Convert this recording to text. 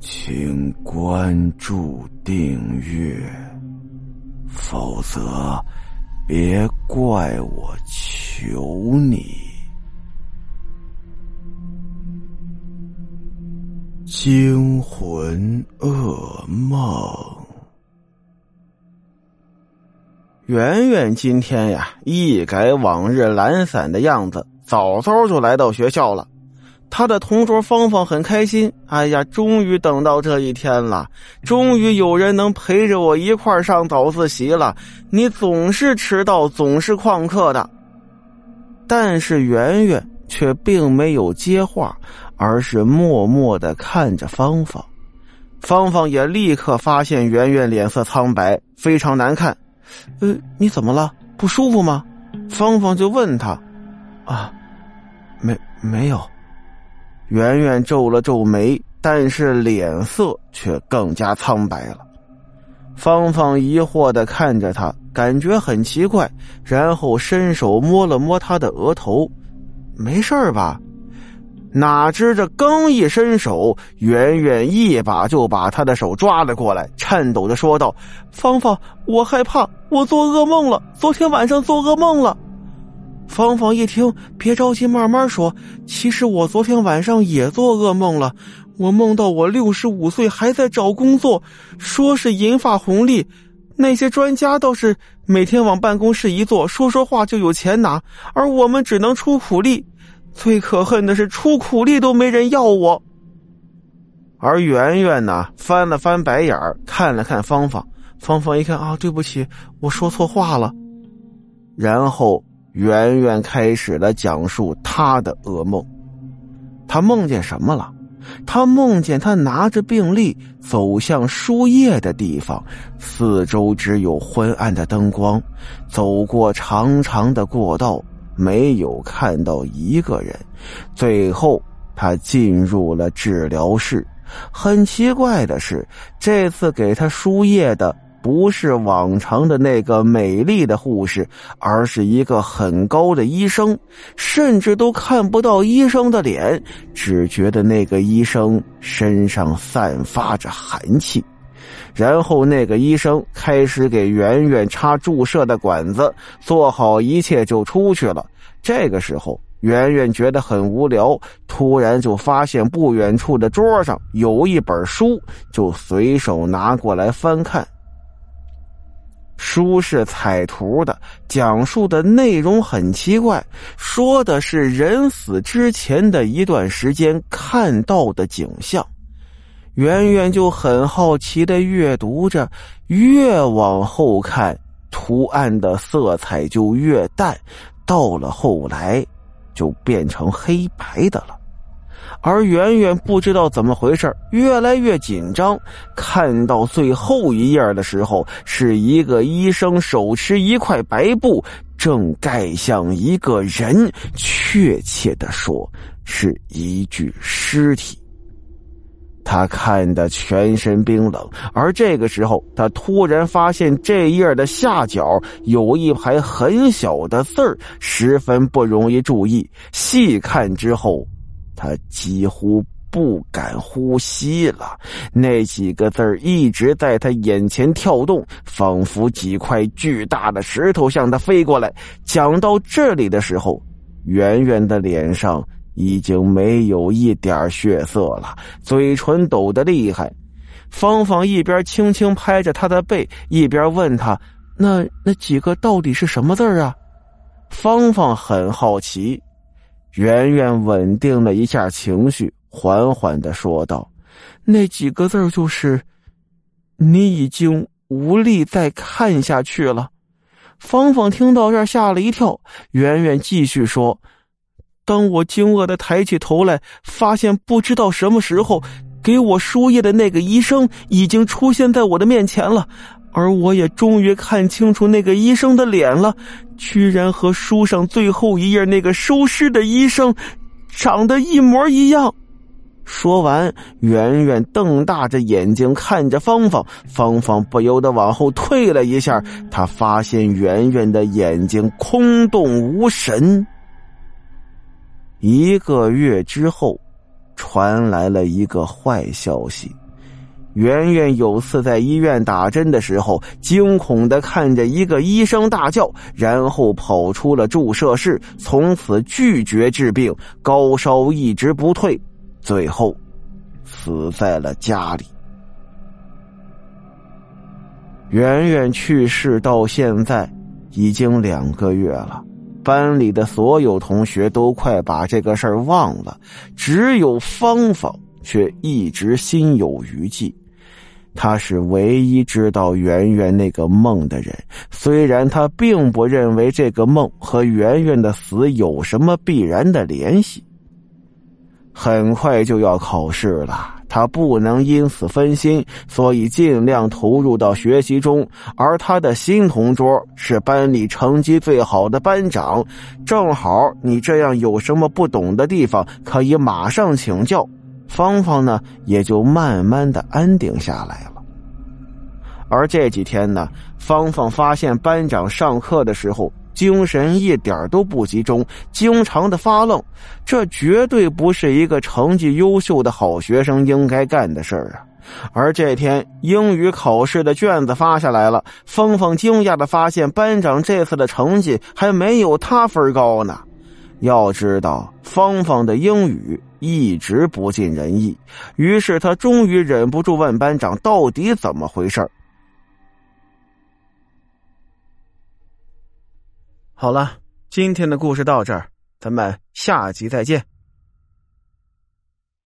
请关注订阅，否则别怪我求你。惊魂噩梦。圆圆今天呀，一改往日懒散的样子，早早就来到学校了。他的同桌芳芳很开心，哎呀，终于等到这一天了，终于有人能陪着我一块上早自习了。你总是迟到，总是旷课的。但是圆圆却并没有接话，而是默默的看着芳芳。芳芳也立刻发现圆圆脸色苍白，非常难看。呃，你怎么了？不舒服吗？芳芳就问他。啊，没没有。圆圆皱了皱眉，但是脸色却更加苍白了。芳芳疑惑的看着他，感觉很奇怪，然后伸手摸了摸他的额头，没事吧？哪知这刚一伸手，圆圆一把就把他的手抓了过来，颤抖的说道：“芳芳，我害怕，我做噩梦了，昨天晚上做噩梦了。”芳芳一听，别着急，慢慢说。其实我昨天晚上也做噩梦了，我梦到我六十五岁还在找工作，说是银发红利，那些专家倒是每天往办公室一坐，说说话就有钱拿，而我们只能出苦力。最可恨的是，出苦力都没人要我。而圆圆呢，翻了翻白眼儿，看了看芳芳。芳芳一看啊，对不起，我说错话了。然后。圆圆开始了讲述他的噩梦，他梦见什么了？他梦见他拿着病历走向输液的地方，四周只有昏暗的灯光，走过长长的过道，没有看到一个人。最后，他进入了治疗室。很奇怪的是，这次给他输液的。不是往常的那个美丽的护士，而是一个很高的医生，甚至都看不到医生的脸，只觉得那个医生身上散发着寒气。然后那个医生开始给圆圆插注射的管子，做好一切就出去了。这个时候，圆圆觉得很无聊，突然就发现不远处的桌上有一本书，就随手拿过来翻看。书是彩图的，讲述的内容很奇怪，说的是人死之前的一段时间看到的景象。圆圆就很好奇的阅读着，越往后看，图案的色彩就越淡，到了后来，就变成黑白的了。而圆圆不知道怎么回事越来越紧张。看到最后一页的时候，是一个医生手持一块白布，正盖向一个人，确切的说，是一具尸体。他看得全身冰冷，而这个时候，他突然发现这页的下角有一排很小的字儿，十分不容易注意。细看之后。他几乎不敢呼吸了，那几个字一直在他眼前跳动，仿佛几块巨大的石头向他飞过来。讲到这里的时候，圆圆的脸上已经没有一点血色了，嘴唇抖得厉害。芳芳一边轻轻拍着他的背，一边问他：“那那几个到底是什么字啊？”芳芳很好奇。圆圆稳定了一下情绪，缓缓的说道：“那几个字就是，你已经无力再看下去了。”芳芳听到这儿吓了一跳。圆圆继续说：“当我惊愕的抬起头来，发现不知道什么时候给我输液的那个医生已经出现在我的面前了。”而我也终于看清楚那个医生的脸了，居然和书上最后一页那个收尸的医生长得一模一样。说完，圆圆瞪大着眼睛看着芳芳，芳芳不由得往后退了一下。她发现圆圆的眼睛空洞无神。一个月之后，传来了一个坏消息。圆圆有次在医院打针的时候，惊恐的看着一个医生大叫，然后跑出了注射室，从此拒绝治病，高烧一直不退，最后死在了家里。圆圆去世到现在已经两个月了，班里的所有同学都快把这个事儿忘了，只有芳芳却一直心有余悸。他是唯一知道圆圆那个梦的人，虽然他并不认为这个梦和圆圆的死有什么必然的联系。很快就要考试了，他不能因此分心，所以尽量投入到学习中。而他的新同桌是班里成绩最好的班长，正好你这样有什么不懂的地方，可以马上请教。芳芳呢，也就慢慢的安定下来了。而这几天呢，芳芳发现班长上课的时候精神一点都不集中，经常的发愣，这绝对不是一个成绩优秀的好学生应该干的事儿啊！而这天英语考试的卷子发下来了，芳芳惊讶的发现班长这次的成绩还没有他分高呢。要知道，芳芳的英语。一直不尽人意，于是他终于忍不住问班长：“到底怎么回事？”好了，今天的故事到这儿，咱们下集再见。